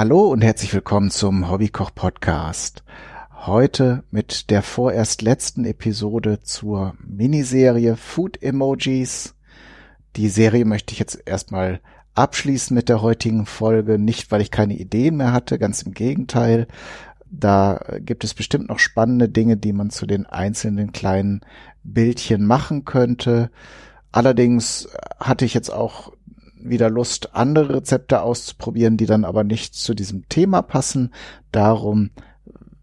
Hallo und herzlich willkommen zum Hobbykoch Podcast. Heute mit der vorerst letzten Episode zur Miniserie Food Emojis. Die Serie möchte ich jetzt erstmal abschließen mit der heutigen Folge, nicht weil ich keine Ideen mehr hatte, ganz im Gegenteil. Da gibt es bestimmt noch spannende Dinge, die man zu den einzelnen kleinen Bildchen machen könnte. Allerdings hatte ich jetzt auch wieder Lust, andere Rezepte auszuprobieren, die dann aber nicht zu diesem Thema passen. Darum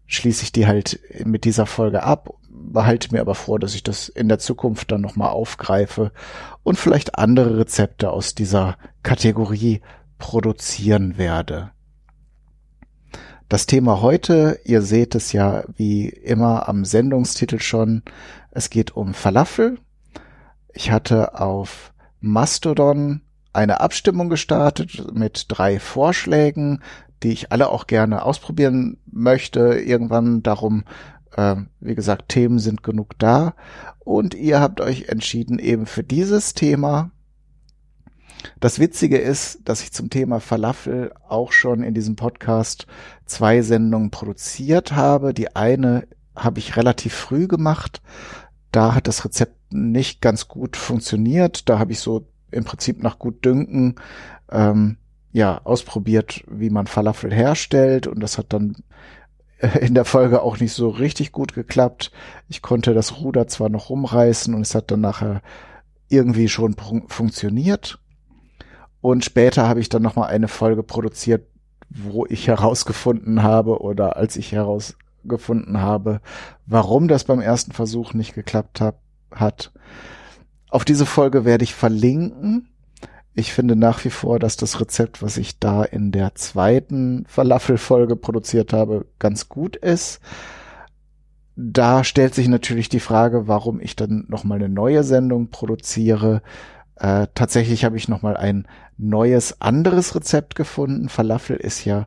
schließe ich die halt mit dieser Folge ab, behalte mir aber vor, dass ich das in der Zukunft dann nochmal aufgreife und vielleicht andere Rezepte aus dieser Kategorie produzieren werde. Das Thema heute, ihr seht es ja wie immer am Sendungstitel schon, es geht um Falafel. Ich hatte auf Mastodon eine Abstimmung gestartet mit drei Vorschlägen, die ich alle auch gerne ausprobieren möchte. Irgendwann darum, äh, wie gesagt, Themen sind genug da. Und ihr habt euch entschieden eben für dieses Thema. Das Witzige ist, dass ich zum Thema Falafel auch schon in diesem Podcast zwei Sendungen produziert habe. Die eine habe ich relativ früh gemacht. Da hat das Rezept nicht ganz gut funktioniert. Da habe ich so im Prinzip nach gut Dünken ähm, ja ausprobiert, wie man Falafel herstellt und das hat dann in der Folge auch nicht so richtig gut geklappt. Ich konnte das Ruder zwar noch rumreißen und es hat dann nachher irgendwie schon funktioniert. Und später habe ich dann noch mal eine Folge produziert, wo ich herausgefunden habe oder als ich herausgefunden habe, warum das beim ersten Versuch nicht geklappt hab, hat. Auf diese Folge werde ich verlinken. Ich finde nach wie vor, dass das Rezept, was ich da in der zweiten Falafel-Folge produziert habe, ganz gut ist. Da stellt sich natürlich die Frage, warum ich dann nochmal eine neue Sendung produziere. Äh, tatsächlich habe ich nochmal ein neues, anderes Rezept gefunden. Falafel ist ja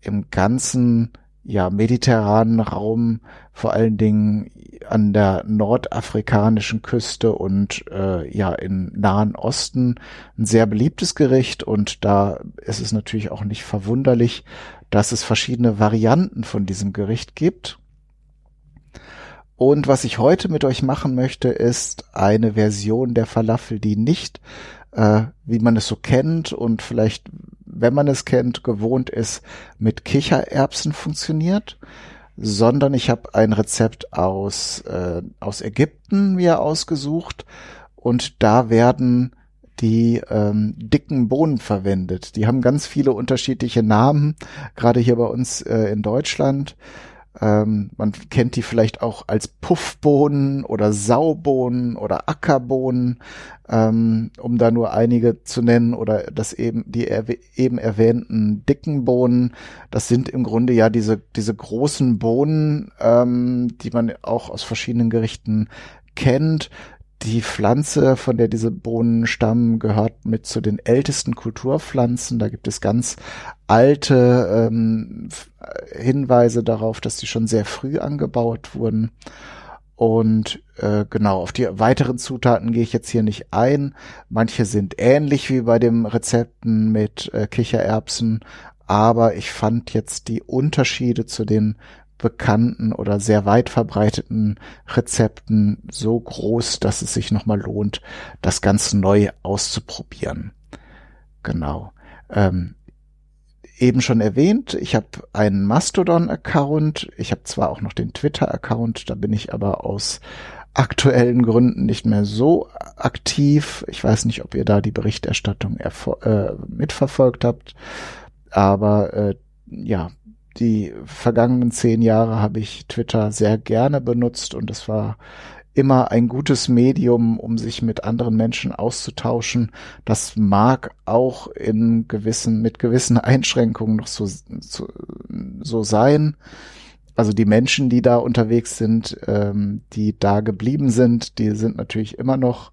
im ganzen ja, mediterranen Raum, vor allen Dingen an der nordafrikanischen Küste und äh, ja im Nahen Osten ein sehr beliebtes Gericht und da ist es natürlich auch nicht verwunderlich, dass es verschiedene Varianten von diesem Gericht gibt. Und was ich heute mit euch machen möchte, ist eine Version der Falafel, die nicht, äh, wie man es so kennt und vielleicht wenn man es kennt, gewohnt ist, mit Kichererbsen funktioniert, sondern ich habe ein Rezept aus, äh, aus Ägypten mir ausgesucht und da werden die ähm, dicken Bohnen verwendet. Die haben ganz viele unterschiedliche Namen, gerade hier bei uns äh, in Deutschland. Ähm, man kennt die vielleicht auch als Puffbohnen oder Saubohnen oder Ackerbohnen, ähm, um da nur einige zu nennen oder das eben die eben erwähnten dicken Bohnen. Das sind im Grunde ja diese diese großen Bohnen, ähm, die man auch aus verschiedenen Gerichten kennt, die Pflanze, von der diese Bohnen stammen, gehört mit zu den ältesten Kulturpflanzen. Da gibt es ganz alte ähm, Hinweise darauf, dass sie schon sehr früh angebaut wurden. Und äh, genau, auf die weiteren Zutaten gehe ich jetzt hier nicht ein. Manche sind ähnlich wie bei den Rezepten mit äh, Kichererbsen, aber ich fand jetzt die Unterschiede zu den bekannten oder sehr weit verbreiteten Rezepten so groß, dass es sich nochmal lohnt, das ganz neu auszuprobieren. Genau. Ähm, eben schon erwähnt, ich habe einen Mastodon-Account. Ich habe zwar auch noch den Twitter-Account, da bin ich aber aus aktuellen Gründen nicht mehr so aktiv. Ich weiß nicht, ob ihr da die Berichterstattung äh, mitverfolgt habt, aber äh, ja, die vergangenen zehn Jahre habe ich Twitter sehr gerne benutzt und es war immer ein gutes Medium, um sich mit anderen Menschen auszutauschen. Das mag auch in gewissen, mit gewissen Einschränkungen noch so, so, so sein. Also die Menschen, die da unterwegs sind, ähm, die da geblieben sind, die sind natürlich immer noch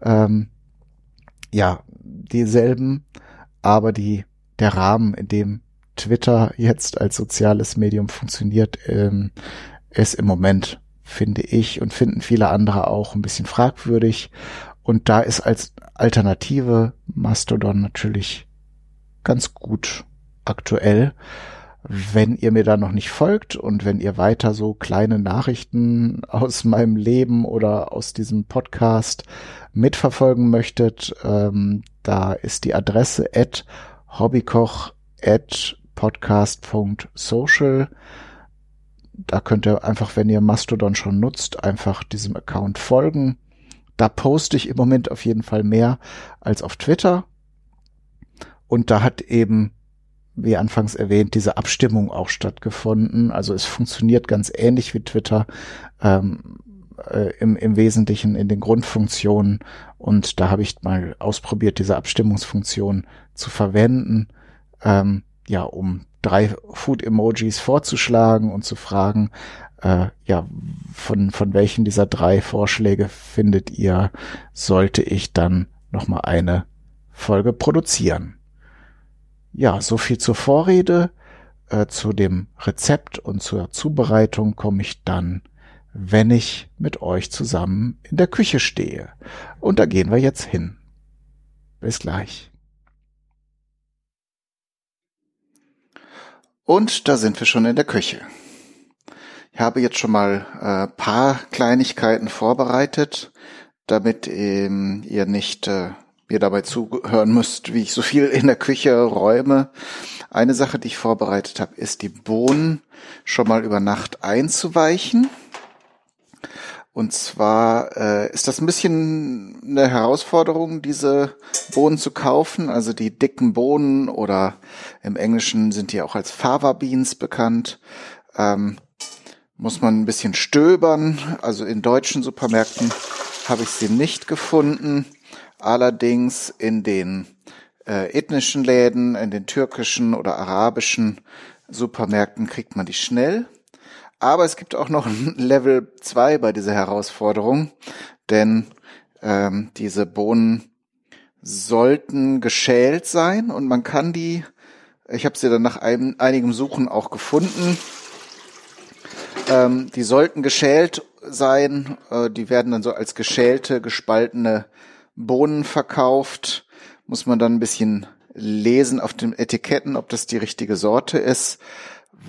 ähm, ja dieselben, aber die der Rahmen, in dem Twitter jetzt als soziales Medium funktioniert, ähm, ist im Moment, finde ich und finden viele andere auch ein bisschen fragwürdig. Und da ist als Alternative Mastodon natürlich ganz gut aktuell. Wenn ihr mir da noch nicht folgt und wenn ihr weiter so kleine Nachrichten aus meinem Leben oder aus diesem Podcast mitverfolgen möchtet, ähm, da ist die Adresse at hobbykoch at podcast.social. Da könnt ihr einfach, wenn ihr Mastodon schon nutzt, einfach diesem Account folgen. Da poste ich im Moment auf jeden Fall mehr als auf Twitter. Und da hat eben wie anfangs erwähnt, diese Abstimmung auch stattgefunden. Also es funktioniert ganz ähnlich wie Twitter ähm, äh, im, im Wesentlichen in den Grundfunktionen. Und da habe ich mal ausprobiert, diese Abstimmungsfunktion zu verwenden, ähm, ja, um drei Food-Emojis vorzuschlagen und zu fragen, äh, ja, von, von welchen dieser drei Vorschläge findet ihr, sollte ich dann nochmal eine Folge produzieren. Ja, so viel zur Vorrede. Äh, zu dem Rezept und zur Zubereitung komme ich dann, wenn ich mit euch zusammen in der Küche stehe. Und da gehen wir jetzt hin. Bis gleich. Und da sind wir schon in der Küche. Ich habe jetzt schon mal äh, paar Kleinigkeiten vorbereitet, damit ähm, ihr nicht äh, mir dabei zuhören müsst, wie ich so viel in der Küche räume. Eine Sache, die ich vorbereitet habe, ist die Bohnen schon mal über Nacht einzuweichen. Und zwar äh, ist das ein bisschen eine Herausforderung, diese Bohnen zu kaufen. Also die dicken Bohnen oder im Englischen sind die auch als Fava Beans bekannt. Ähm, muss man ein bisschen stöbern. Also in deutschen Supermärkten habe ich sie nicht gefunden. Allerdings in den äh, ethnischen Läden, in den türkischen oder arabischen Supermärkten kriegt man die schnell. Aber es gibt auch noch ein Level 2 bei dieser Herausforderung, denn ähm, diese Bohnen sollten geschält sein und man kann die, ich habe sie dann nach einem, einigem Suchen auch gefunden, ähm, die sollten geschält sein, äh, die werden dann so als geschälte, gespaltene Bohnen verkauft, muss man dann ein bisschen lesen auf den Etiketten, ob das die richtige Sorte ist,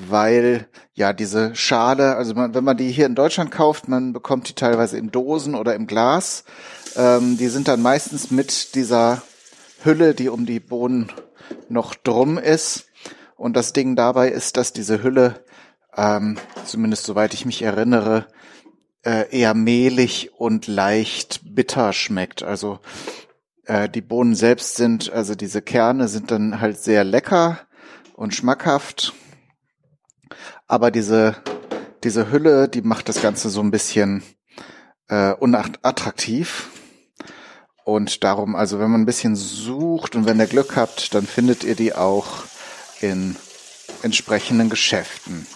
weil ja diese Schale, also man, wenn man die hier in Deutschland kauft, man bekommt die teilweise in Dosen oder im Glas. Ähm, die sind dann meistens mit dieser Hülle, die um die Bohnen noch drum ist. Und das Ding dabei ist, dass diese Hülle, ähm, zumindest soweit ich mich erinnere, äh, eher mehlig und leicht bitter schmeckt. Also äh, die Bohnen selbst sind, also diese Kerne sind dann halt sehr lecker und schmackhaft. Aber diese, diese Hülle, die macht das Ganze so ein bisschen äh, unattraktiv. Und darum, also wenn man ein bisschen sucht und wenn ihr Glück habt, dann findet ihr die auch in entsprechenden Geschäften.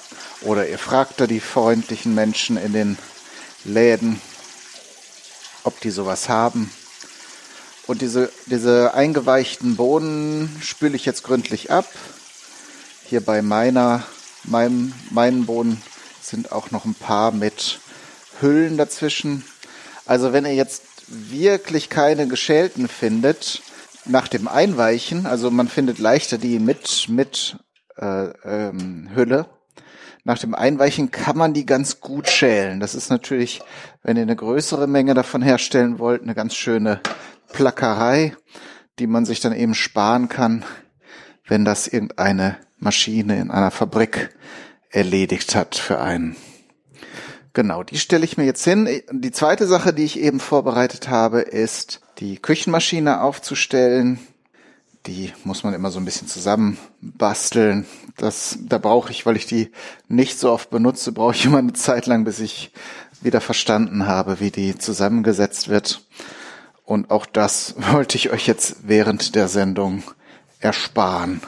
Oder ihr fragt da die freundlichen Menschen in den Läden, ob die sowas haben. Und diese, diese eingeweichten Bohnen spüle ich jetzt gründlich ab. Hier bei meiner, meinem, meinen Bohnen sind auch noch ein paar mit Hüllen dazwischen. Also wenn ihr jetzt wirklich keine geschälten findet, nach dem Einweichen, also man findet leichter die mit, mit äh, ähm, Hülle, nach dem Einweichen kann man die ganz gut schälen. Das ist natürlich, wenn ihr eine größere Menge davon herstellen wollt, eine ganz schöne Plackerei, die man sich dann eben sparen kann, wenn das irgendeine Maschine in einer Fabrik erledigt hat für einen. Genau, die stelle ich mir jetzt hin. Die zweite Sache, die ich eben vorbereitet habe, ist die Küchenmaschine aufzustellen. Die muss man immer so ein bisschen zusammenbasteln. Das, da brauche ich, weil ich die nicht so oft benutze, brauche ich immer eine Zeit lang, bis ich wieder verstanden habe, wie die zusammengesetzt wird. Und auch das wollte ich euch jetzt während der Sendung ersparen.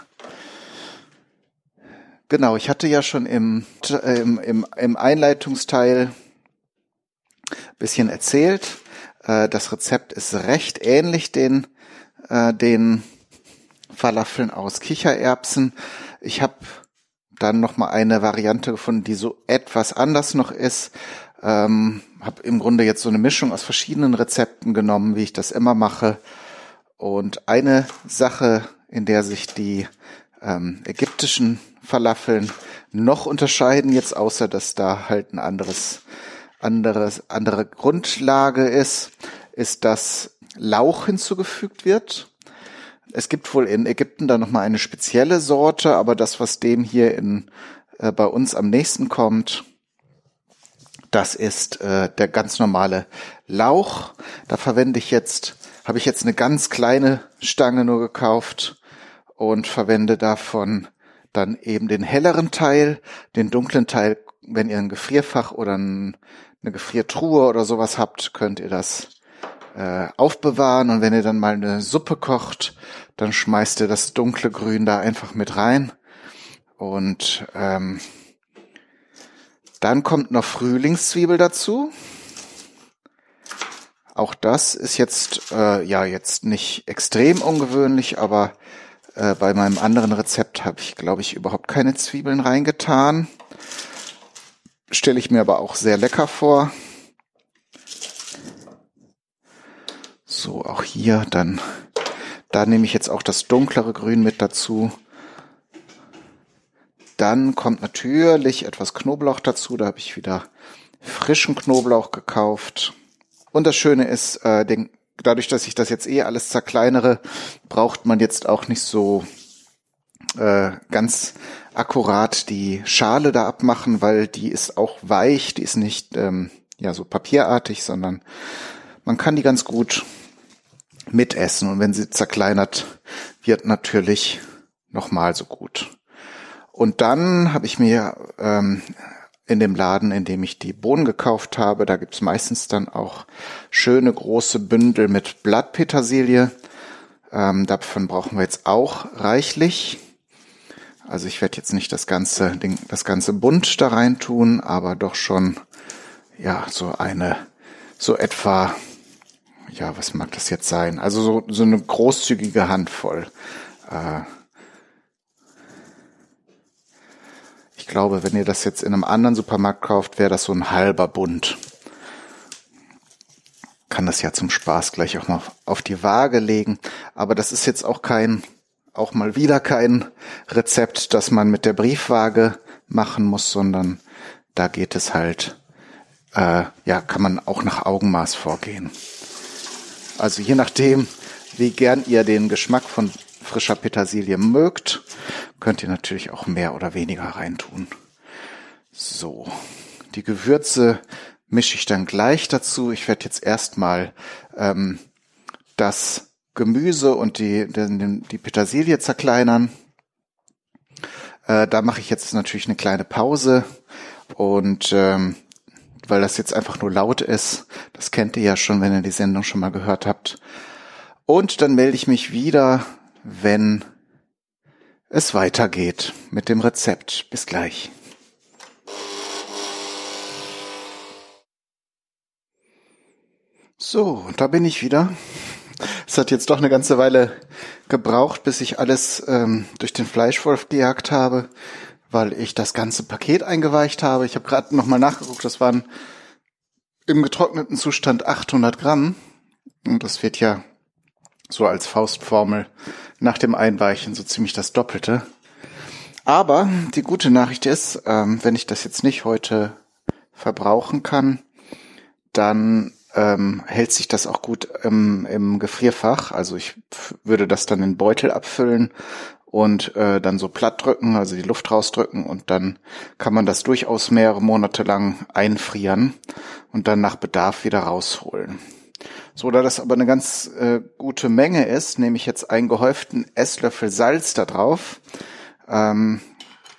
Genau, ich hatte ja schon im, im, im, im Einleitungsteil bisschen erzählt. Äh, das Rezept ist recht ähnlich den, äh, den Falafeln aus Kichererbsen. Ich habe dann noch mal eine Variante gefunden, die so etwas anders noch ist. Ähm, habe im Grunde jetzt so eine Mischung aus verschiedenen Rezepten genommen, wie ich das immer mache. Und eine Sache, in der sich die ähm, ägyptischen Falafeln noch unterscheiden, jetzt außer dass da halt ein anderes, anderes, andere Grundlage ist, ist, dass Lauch hinzugefügt wird. Es gibt wohl in Ägypten da nochmal eine spezielle Sorte, aber das, was dem hier in, äh, bei uns am nächsten kommt, das ist äh, der ganz normale Lauch. Da verwende ich jetzt, habe ich jetzt eine ganz kleine Stange nur gekauft und verwende davon dann eben den helleren Teil, den dunklen Teil, wenn ihr ein Gefrierfach oder ein, eine Gefriertruhe oder sowas habt, könnt ihr das äh, aufbewahren. Und wenn ihr dann mal eine Suppe kocht, dann schmeißt ihr das dunkle Grün da einfach mit rein. Und ähm, dann kommt noch Frühlingszwiebel dazu. Auch das ist jetzt äh, ja jetzt nicht extrem ungewöhnlich, aber äh, bei meinem anderen Rezept habe ich, glaube ich, überhaupt keine Zwiebeln reingetan. Stelle ich mir aber auch sehr lecker vor. So, auch hier dann, da nehme ich jetzt auch das dunklere Grün mit dazu. Dann kommt natürlich etwas Knoblauch dazu. Da habe ich wieder frischen Knoblauch gekauft. Und das Schöne ist, äh, den dadurch, dass ich das jetzt eh alles zerkleinere, braucht man jetzt auch nicht so äh, ganz akkurat die Schale da abmachen, weil die ist auch weich, die ist nicht ähm, ja so papierartig, sondern man kann die ganz gut mitessen und wenn sie zerkleinert wird, natürlich nochmal so gut. Und dann habe ich mir ähm, in dem Laden, in dem ich die Bohnen gekauft habe. Da gibt's meistens dann auch schöne große Bündel mit Blattpetersilie. Ähm, davon brauchen wir jetzt auch reichlich. Also ich werde jetzt nicht das ganze, den, das ganze bunt da rein tun, aber doch schon, ja, so eine, so etwa, ja, was mag das jetzt sein? Also so, so eine großzügige Handvoll. Äh, Ich glaube, wenn ihr das jetzt in einem anderen Supermarkt kauft, wäre das so ein halber Bund. Kann das ja zum Spaß gleich auch mal auf die Waage legen. Aber das ist jetzt auch kein, auch mal wieder kein Rezept, das man mit der Briefwaage machen muss, sondern da geht es halt, äh, ja, kann man auch nach Augenmaß vorgehen. Also je nachdem, wie gern ihr den Geschmack von frischer Petersilie mögt, könnt ihr natürlich auch mehr oder weniger reintun. So, die Gewürze mische ich dann gleich dazu. Ich werde jetzt erstmal ähm, das Gemüse und die, die, die Petersilie zerkleinern. Äh, da mache ich jetzt natürlich eine kleine Pause und ähm, weil das jetzt einfach nur laut ist, das kennt ihr ja schon, wenn ihr die Sendung schon mal gehört habt. Und dann melde ich mich wieder wenn es weitergeht mit dem Rezept. Bis gleich. So, da bin ich wieder. Es hat jetzt doch eine ganze Weile gebraucht, bis ich alles ähm, durch den Fleischwolf gejagt habe, weil ich das ganze Paket eingeweicht habe. Ich habe gerade nochmal nachgeguckt, das waren im getrockneten Zustand 800 Gramm. Und das wird ja so als Faustformel nach dem Einweichen so ziemlich das Doppelte. Aber die gute Nachricht ist, ähm, wenn ich das jetzt nicht heute verbrauchen kann, dann ähm, hält sich das auch gut im, im Gefrierfach. Also ich würde das dann in Beutel abfüllen und äh, dann so platt drücken, also die Luft rausdrücken und dann kann man das durchaus mehrere Monate lang einfrieren und dann nach Bedarf wieder rausholen. So, da das aber eine ganz äh, gute Menge ist, nehme ich jetzt einen gehäuften Esslöffel Salz da drauf. Ähm,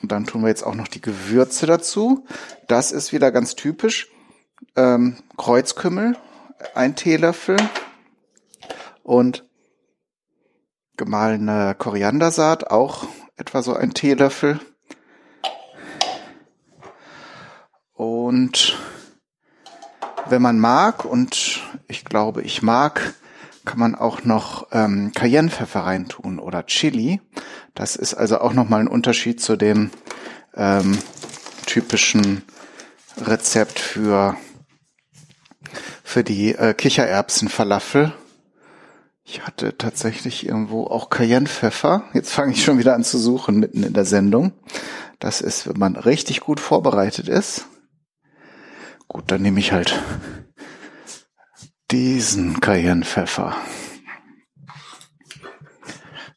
und dann tun wir jetzt auch noch die Gewürze dazu. Das ist wieder ganz typisch. Ähm, Kreuzkümmel, ein Teelöffel und gemahlene Koriandersaat, auch etwa so ein Teelöffel. Und wenn man mag, und ich glaube, ich mag, kann man auch noch ähm, Cayennepfeffer reintun oder Chili. Das ist also auch nochmal ein Unterschied zu dem ähm, typischen Rezept für, für die äh, Kichererbsenfalafel. Ich hatte tatsächlich irgendwo auch Cayennepfeffer. Jetzt fange ich schon wieder an zu suchen mitten in der Sendung. Das ist, wenn man richtig gut vorbereitet ist. Gut, dann nehme ich halt diesen Cayennepfeffer.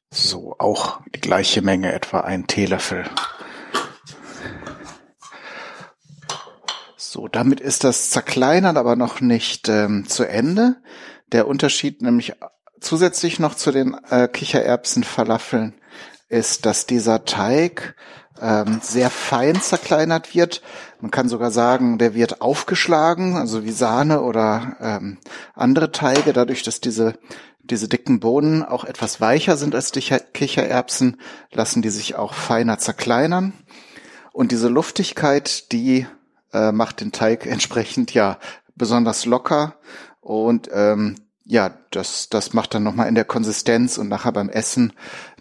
So, auch die gleiche Menge, etwa ein Teelöffel. So, damit ist das zerkleinert, aber noch nicht ähm, zu Ende. Der Unterschied nämlich zusätzlich noch zu den äh, Kichererbsen-Falafeln ist, dass dieser Teig ähm, sehr fein zerkleinert wird. Man kann sogar sagen, der wird aufgeschlagen, also wie Sahne oder ähm, andere Teige, dadurch, dass diese diese dicken Bohnen auch etwas weicher sind als die Kichererbsen, lassen die sich auch feiner zerkleinern. Und diese Luftigkeit, die äh, macht den Teig entsprechend ja besonders locker und ähm, ja, das, das macht dann nochmal in der Konsistenz und nachher beim Essen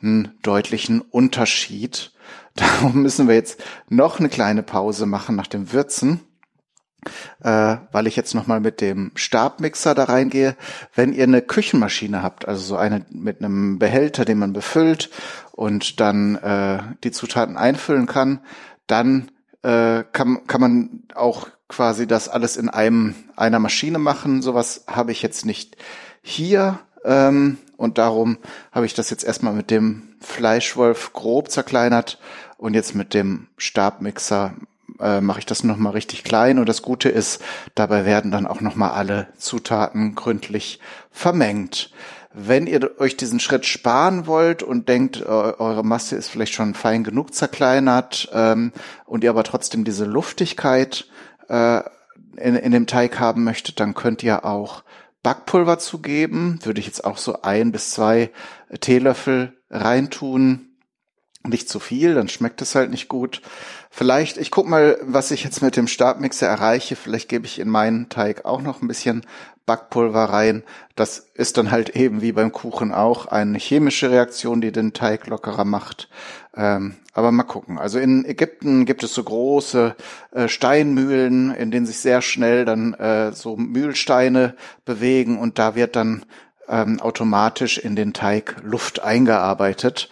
einen deutlichen Unterschied. Darum müssen wir jetzt noch eine kleine Pause machen nach dem Würzen, äh, weil ich jetzt nochmal mit dem Stabmixer da reingehe. Wenn ihr eine Küchenmaschine habt, also so eine mit einem Behälter, den man befüllt und dann äh, die Zutaten einfüllen kann, dann äh, kann, kann man auch quasi das alles in einem einer Maschine machen. Sowas habe ich jetzt nicht hier ähm, und darum habe ich das jetzt erstmal mit dem Fleischwolf grob zerkleinert und jetzt mit dem Stabmixer äh, mache ich das nochmal richtig klein und das Gute ist, dabei werden dann auch nochmal alle Zutaten gründlich vermengt. Wenn ihr euch diesen Schritt sparen wollt und denkt, eure Masse ist vielleicht schon fein genug zerkleinert ähm, und ihr aber trotzdem diese Luftigkeit äh, in, in dem Teig haben möchtet, dann könnt ihr auch Backpulver zugeben. Würde ich jetzt auch so ein bis zwei Teelöffel reintun. Nicht zu viel, dann schmeckt es halt nicht gut. Vielleicht, ich guck mal, was ich jetzt mit dem Stabmixer erreiche. Vielleicht gebe ich in meinen Teig auch noch ein bisschen Backpulver rein. Das ist dann halt eben wie beim Kuchen auch eine chemische Reaktion, die den Teig lockerer macht. Ähm, aber mal gucken. Also in Ägypten gibt es so große äh, Steinmühlen, in denen sich sehr schnell dann äh, so Mühlsteine bewegen und da wird dann ähm, automatisch in den Teig Luft eingearbeitet.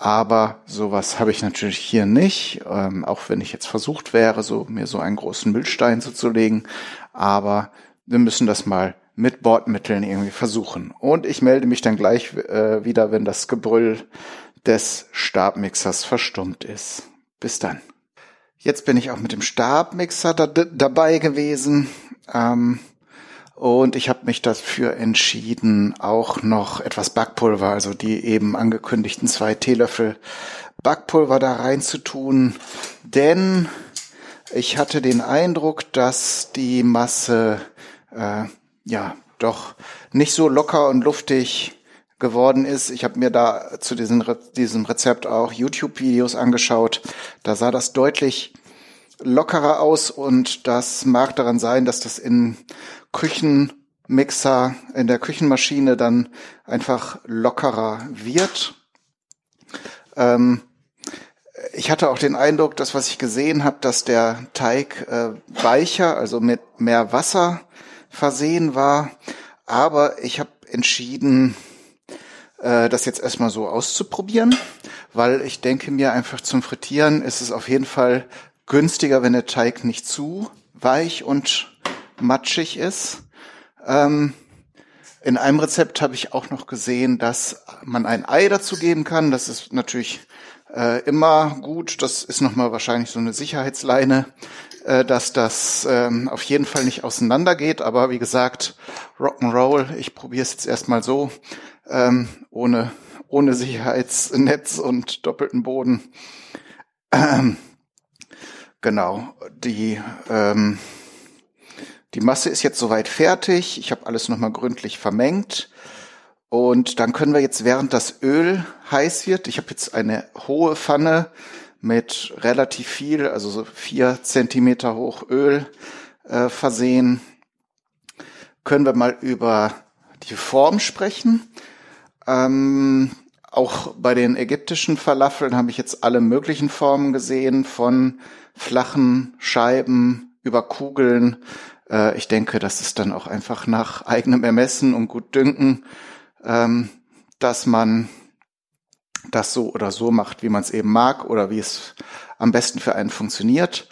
Aber sowas habe ich natürlich hier nicht, ähm, auch wenn ich jetzt versucht wäre, so mir so einen großen Müllstein zuzulegen. Aber wir müssen das mal mit Bordmitteln irgendwie versuchen. Und ich melde mich dann gleich äh, wieder, wenn das Gebrüll des Stabmixers verstummt ist. Bis dann. Jetzt bin ich auch mit dem Stabmixer da, dabei gewesen. Ähm, und ich habe mich dafür entschieden, auch noch etwas Backpulver, also die eben angekündigten zwei Teelöffel Backpulver da reinzutun. Denn ich hatte den Eindruck, dass die Masse äh, ja doch nicht so locker und luftig geworden ist. Ich habe mir da zu diesem, diesem Rezept auch YouTube-Videos angeschaut. Da sah das deutlich lockerer aus und das mag daran sein, dass das in Küchenmixer, in der Küchenmaschine dann einfach lockerer wird. Ähm, ich hatte auch den Eindruck, dass was ich gesehen habe, dass der Teig äh, weicher, also mit mehr Wasser versehen war. Aber ich habe entschieden, äh, das jetzt erstmal so auszuprobieren, weil ich denke mir einfach zum Frittieren ist es auf jeden Fall günstiger, wenn der Teig nicht zu weich und matschig ist. Ähm, in einem Rezept habe ich auch noch gesehen, dass man ein Ei dazu geben kann. Das ist natürlich äh, immer gut. Das ist nochmal wahrscheinlich so eine Sicherheitsleine, äh, dass das ähm, auf jeden Fall nicht auseinandergeht. Aber wie gesagt, Rock'n'Roll, ich probiere es jetzt erstmal so, ähm, ohne, ohne Sicherheitsnetz und doppelten Boden. Ähm, genau, die, ähm, die Masse ist jetzt soweit fertig. Ich habe alles nochmal gründlich vermengt. Und dann können wir jetzt, während das Öl heiß wird, ich habe jetzt eine hohe Pfanne mit relativ viel, also so vier Zentimeter hoch Öl äh, versehen, können wir mal über die Form sprechen. Ähm, auch bei den ägyptischen Falafeln habe ich jetzt alle möglichen Formen gesehen, von flachen Scheiben über Kugeln. Äh, ich denke, das ist dann auch einfach nach eigenem Ermessen und Gutdünken ähm, dass man das so oder so macht, wie man es eben mag oder wie es am besten für einen funktioniert.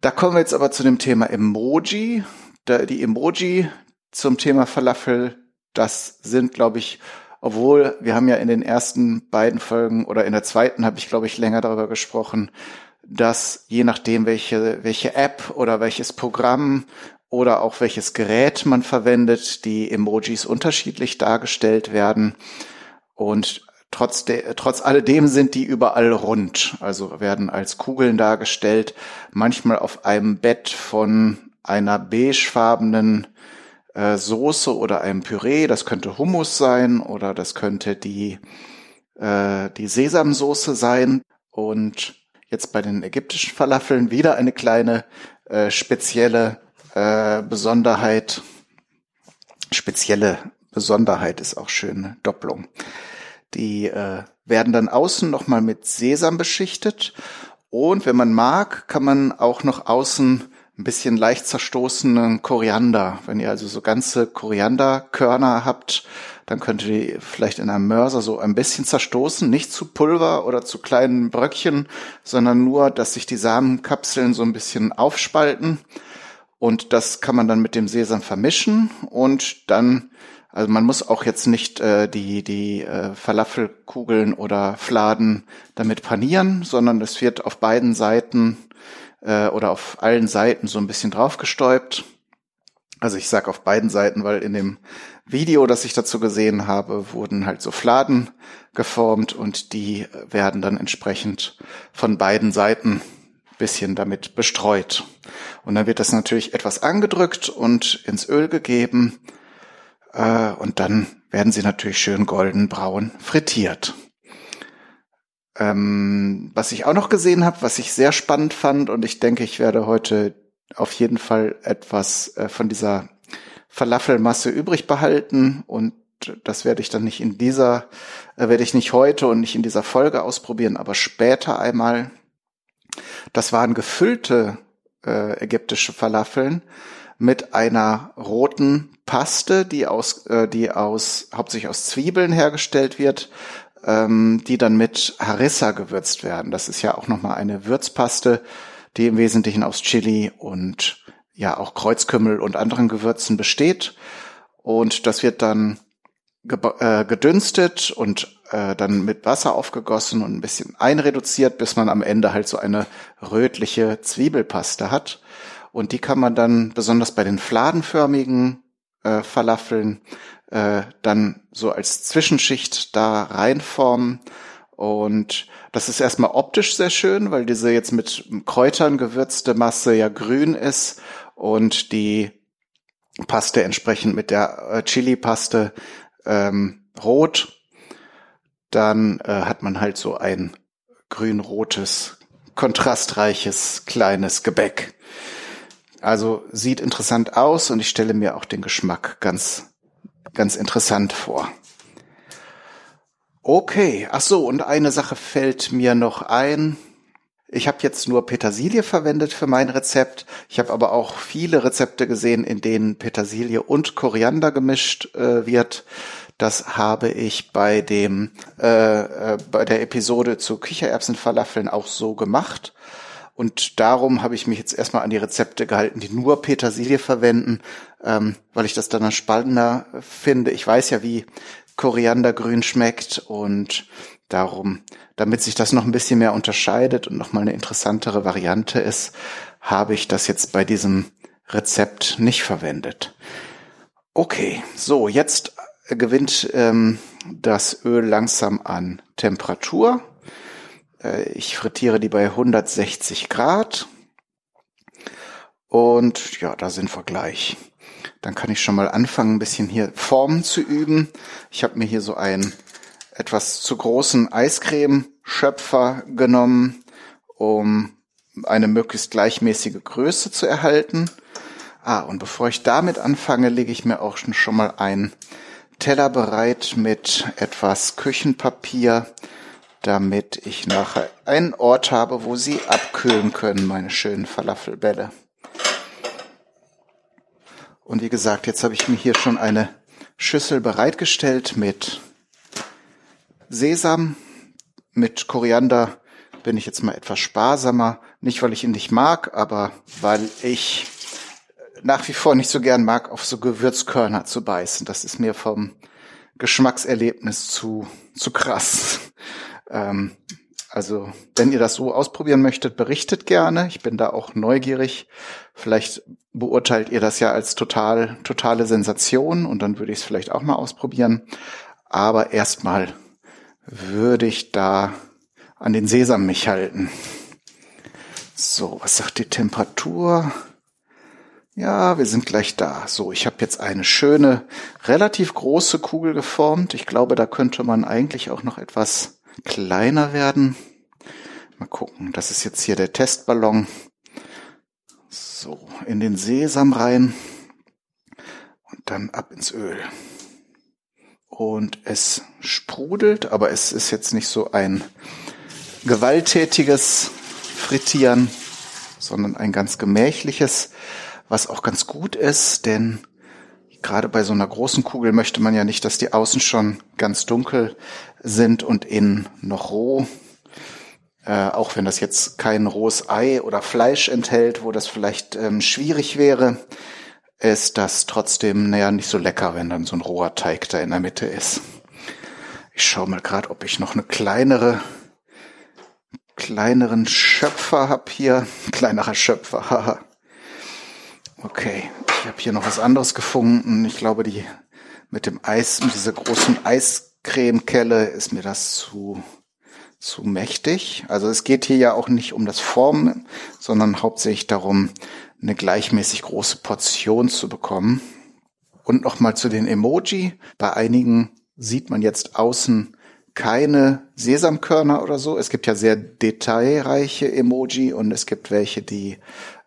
Da kommen wir jetzt aber zu dem Thema Emoji. die Emoji zum Thema Falafel, das sind, glaube ich, obwohl wir haben ja in den ersten beiden Folgen oder in der zweiten habe ich, glaube ich, länger darüber gesprochen, dass je nachdem, welche, welche App oder welches Programm oder auch welches Gerät man verwendet, die Emojis unterschiedlich dargestellt werden. Und trotz, de, trotz alledem sind die überall rund, also werden als Kugeln dargestellt, manchmal auf einem Bett von einer beigefarbenen äh, Soße oder einem Püree. Das könnte Hummus sein oder das könnte die, äh, die Sesamsoße sein. Und jetzt bei den ägyptischen Falafeln wieder eine kleine äh, spezielle äh, Besonderheit. Spezielle Besonderheit ist auch schön, Doppelung. Die äh, werden dann außen nochmal mit Sesam beschichtet und wenn man mag, kann man auch noch außen ein bisschen leicht zerstoßenen Koriander. Wenn ihr also so ganze Korianderkörner habt, dann könnt ihr die vielleicht in einem Mörser so ein bisschen zerstoßen, nicht zu Pulver oder zu kleinen Bröckchen, sondern nur, dass sich die Samenkapseln so ein bisschen aufspalten. Und das kann man dann mit dem Sesam vermischen und dann, also man muss auch jetzt nicht äh, die, die äh, Falafelkugeln oder Fladen damit panieren, sondern es wird auf beiden Seiten äh, oder auf allen Seiten so ein bisschen draufgestäubt. Also ich sag auf beiden Seiten, weil in dem Video, das ich dazu gesehen habe, wurden halt so Fladen geformt und die werden dann entsprechend von beiden Seiten bisschen damit bestreut. Und dann wird das natürlich etwas angedrückt und ins Öl gegeben äh, und dann werden sie natürlich schön goldenbraun frittiert. Ähm, was ich auch noch gesehen habe, was ich sehr spannend fand und ich denke, ich werde heute auf jeden Fall etwas äh, von dieser Falafelmasse übrig behalten und das werde ich dann nicht in dieser, äh, werde ich nicht heute und nicht in dieser Folge ausprobieren, aber später einmal. Das waren gefüllte äh, ägyptische Falafeln mit einer roten Paste, die aus, äh, die aus hauptsächlich aus Zwiebeln hergestellt wird, ähm, die dann mit Harissa gewürzt werden. Das ist ja auch nochmal eine Würzpaste, die im Wesentlichen aus Chili und ja auch Kreuzkümmel und anderen Gewürzen besteht. Und das wird dann äh, gedünstet und äh, dann mit Wasser aufgegossen und ein bisschen einreduziert, bis man am Ende halt so eine rötliche Zwiebelpaste hat. Und die kann man dann besonders bei den fladenförmigen äh, Falafeln äh, dann so als Zwischenschicht da reinformen. Und das ist erstmal optisch sehr schön, weil diese jetzt mit Kräutern gewürzte Masse ja grün ist und die Paste entsprechend mit der äh, Chili-Paste ähm, rot. Dann äh, hat man halt so ein grün-rotes, kontrastreiches, kleines Gebäck. Also sieht interessant aus und ich stelle mir auch den Geschmack ganz ganz interessant vor. Okay, ach so, und eine Sache fällt mir noch ein. Ich habe jetzt nur Petersilie verwendet für mein Rezept. Ich habe aber auch viele Rezepte gesehen, in denen Petersilie und Koriander gemischt äh, wird. Das habe ich bei dem äh, äh, bei der Episode zu Kichererbsenfalafeln auch so gemacht. Und darum habe ich mich jetzt erstmal an die Rezepte gehalten, die nur Petersilie verwenden, ähm, weil ich das dann spannender finde. Ich weiß ja, wie Koriandergrün schmeckt und darum, damit sich das noch ein bisschen mehr unterscheidet und nochmal eine interessantere Variante ist, habe ich das jetzt bei diesem Rezept nicht verwendet. Okay, so, jetzt gewinnt ähm, das Öl langsam an Temperatur. Äh, ich frittiere die bei 160 Grad. Und ja, da sind wir gleich. Dann kann ich schon mal anfangen, ein bisschen hier Formen zu üben. Ich habe mir hier so einen etwas zu großen Eiscreme-Schöpfer genommen, um eine möglichst gleichmäßige Größe zu erhalten. Ah, und bevor ich damit anfange, lege ich mir auch schon mal einen Teller bereit mit etwas Küchenpapier, damit ich nachher einen Ort habe, wo sie abkühlen können, meine schönen Falafelbälle. Und wie gesagt, jetzt habe ich mir hier schon eine Schüssel bereitgestellt mit Sesam, mit Koriander bin ich jetzt mal etwas sparsamer. Nicht, weil ich ihn nicht mag, aber weil ich nach wie vor nicht so gern mag, auf so Gewürzkörner zu beißen. Das ist mir vom Geschmackserlebnis zu, zu krass. Ähm, also, wenn ihr das so ausprobieren möchtet, berichtet gerne. Ich bin da auch neugierig. Vielleicht beurteilt ihr das ja als total, totale Sensation und dann würde ich es vielleicht auch mal ausprobieren. Aber erstmal würde ich da an den Sesam mich halten. So, was sagt die Temperatur? Ja, wir sind gleich da. So, ich habe jetzt eine schöne, relativ große Kugel geformt. Ich glaube, da könnte man eigentlich auch noch etwas kleiner werden. Mal gucken, das ist jetzt hier der Testballon. So, in den Sesam rein und dann ab ins Öl. Und es sprudelt, aber es ist jetzt nicht so ein gewalttätiges Frittieren, sondern ein ganz gemächliches, was auch ganz gut ist, denn gerade bei so einer großen Kugel möchte man ja nicht, dass die Außen schon ganz dunkel sind und innen noch roh. Äh, auch wenn das jetzt kein rohes Ei oder Fleisch enthält, wo das vielleicht ähm, schwierig wäre, ist das trotzdem naja nicht so lecker, wenn dann so ein roher Teig da in der Mitte ist. Ich schaue mal gerade, ob ich noch eine kleinere, kleineren Schöpfer hab hier. Kleinerer Schöpfer, haha. Okay, ich habe hier noch was anderes gefunden. Ich glaube, die mit dem Eis, mit dieser großen Eiscremekelle ist mir das zu zu mächtig. Also es geht hier ja auch nicht um das Formen, sondern hauptsächlich darum, eine gleichmäßig große Portion zu bekommen. Und nochmal zu den Emoji. Bei einigen sieht man jetzt außen keine Sesamkörner oder so. Es gibt ja sehr detailreiche Emoji und es gibt welche, die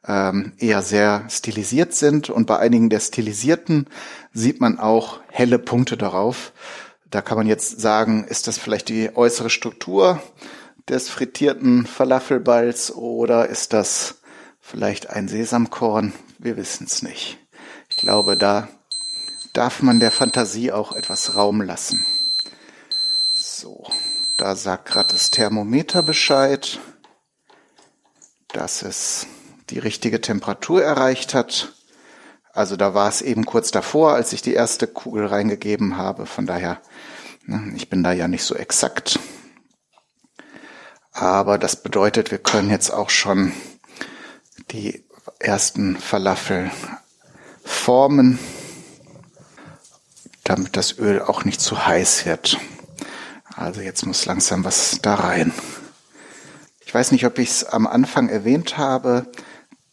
ähm, eher sehr stilisiert sind. Und bei einigen der stilisierten sieht man auch helle Punkte darauf. Da kann man jetzt sagen, ist das vielleicht die äußere Struktur des frittierten Falafelballs oder ist das vielleicht ein Sesamkorn? Wir wissen es nicht. Ich glaube, da darf man der Fantasie auch etwas Raum lassen. So, da sagt gerade das Thermometer Bescheid, dass es die richtige Temperatur erreicht hat. Also da war es eben kurz davor, als ich die erste Kugel reingegeben habe. Von daher, ne, ich bin da ja nicht so exakt. Aber das bedeutet, wir können jetzt auch schon die ersten Falafel formen, damit das Öl auch nicht zu heiß wird. Also jetzt muss langsam was da rein. Ich weiß nicht, ob ich es am Anfang erwähnt habe.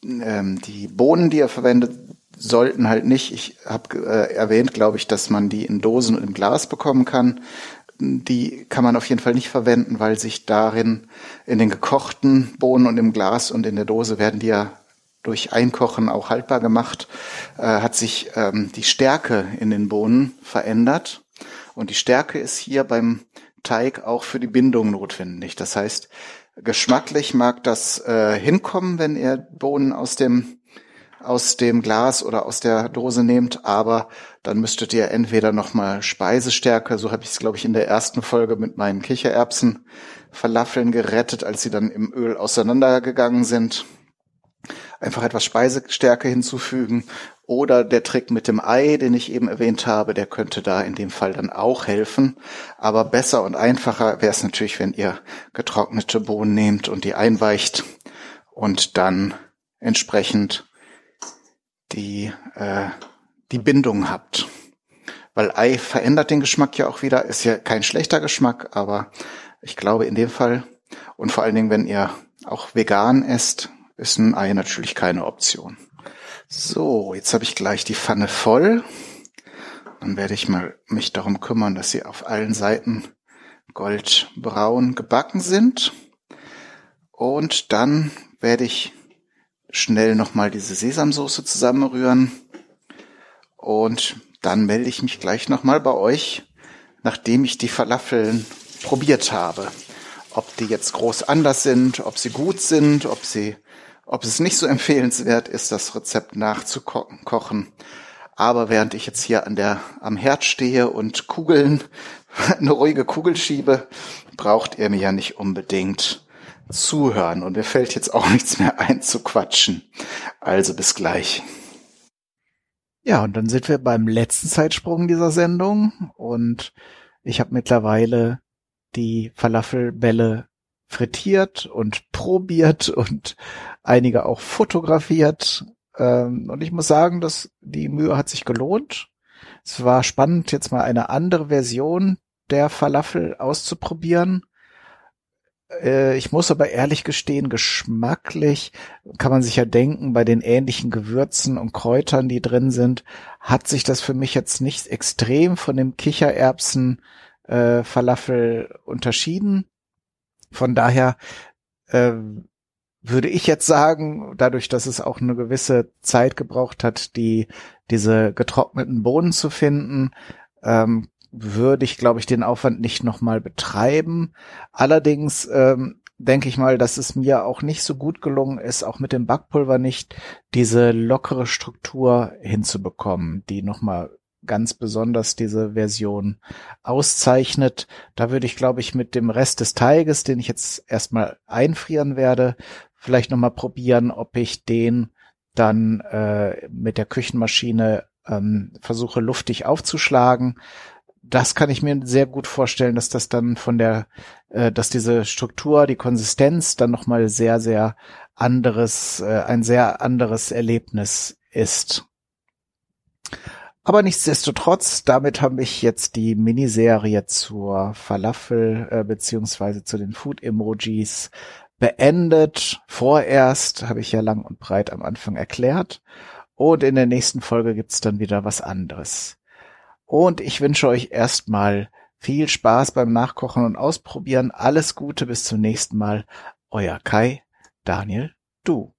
Ähm, die Bohnen, die er verwendet, sollten halt nicht. Ich habe äh, erwähnt, glaube ich, dass man die in Dosen und im Glas bekommen kann. Die kann man auf jeden Fall nicht verwenden, weil sich darin in den gekochten Bohnen und im Glas und in der Dose werden die ja durch Einkochen auch haltbar gemacht, äh, hat sich ähm, die Stärke in den Bohnen verändert. Und die Stärke ist hier beim Teig auch für die Bindung notwendig. Das heißt, geschmacklich mag das äh, hinkommen, wenn ihr Bohnen aus dem aus dem Glas oder aus der Dose nehmt, aber dann müsstet ihr entweder nochmal Speisestärke, so habe ich es, glaube ich, in der ersten Folge mit meinen Kichererbsen Falafeln gerettet, als sie dann im Öl auseinandergegangen sind. Einfach etwas Speisestärke hinzufügen. Oder der Trick mit dem Ei, den ich eben erwähnt habe, der könnte da in dem Fall dann auch helfen. Aber besser und einfacher wäre es natürlich, wenn ihr getrocknete Bohnen nehmt und die einweicht und dann entsprechend die, äh, die Bindung habt. Weil Ei verändert den Geschmack ja auch wieder, ist ja kein schlechter Geschmack, aber ich glaube in dem Fall und vor allen Dingen, wenn ihr auch vegan esst, ist ein Ei natürlich keine Option. So, jetzt habe ich gleich die Pfanne voll. Dann werde ich mal mich darum kümmern, dass sie auf allen Seiten goldbraun gebacken sind. Und dann werde ich schnell nochmal diese Sesamsoße zusammenrühren und dann melde ich mich gleich nochmal bei euch, nachdem ich die Falafeln probiert habe. Ob die jetzt groß anders sind, ob sie gut sind, ob sie, ob es nicht so empfehlenswert ist, das Rezept nachzukochen. Aber während ich jetzt hier an der, am Herd stehe und Kugeln, eine ruhige Kugel schiebe, braucht ihr mir ja nicht unbedingt zuhören. Und mir fällt jetzt auch nichts mehr ein zu quatschen. Also bis gleich. Ja, und dann sind wir beim letzten Zeitsprung dieser Sendung und ich habe mittlerweile die Falafelbälle frittiert und probiert und einige auch fotografiert. Ähm, und ich muss sagen, dass die Mühe hat sich gelohnt. Es war spannend, jetzt mal eine andere Version der Falafel auszuprobieren. Äh, ich muss aber ehrlich gestehen, geschmacklich kann man sich ja denken, bei den ähnlichen Gewürzen und Kräutern, die drin sind, hat sich das für mich jetzt nicht extrem von dem Kichererbsen äh, Falafel unterschieden. Von daher äh, würde ich jetzt sagen, dadurch, dass es auch eine gewisse Zeit gebraucht hat, die diese getrockneten Bohnen zu finden, ähm, würde ich, glaube ich, den Aufwand nicht nochmal betreiben. Allerdings ähm, denke ich mal, dass es mir auch nicht so gut gelungen ist, auch mit dem Backpulver nicht diese lockere Struktur hinzubekommen, die nochmal ganz besonders diese Version auszeichnet. Da würde ich, glaube ich, mit dem Rest des Teiges, den ich jetzt erstmal einfrieren werde, vielleicht nochmal probieren, ob ich den dann äh, mit der Küchenmaschine ähm, versuche luftig aufzuschlagen das kann ich mir sehr gut vorstellen, dass das dann von der, äh, dass diese Struktur, die Konsistenz dann nochmal sehr, sehr anderes, äh, ein sehr anderes Erlebnis ist. Aber nichtsdestotrotz, damit habe ich jetzt die Miniserie zur Falafel äh, beziehungsweise zu den Food-Emojis beendet. Vorerst habe ich ja lang und breit am Anfang erklärt. Und in der nächsten Folge gibt's dann wieder was anderes. Und ich wünsche euch erstmal viel Spaß beim Nachkochen und Ausprobieren. Alles Gute bis zum nächsten Mal. Euer Kai, Daniel, du.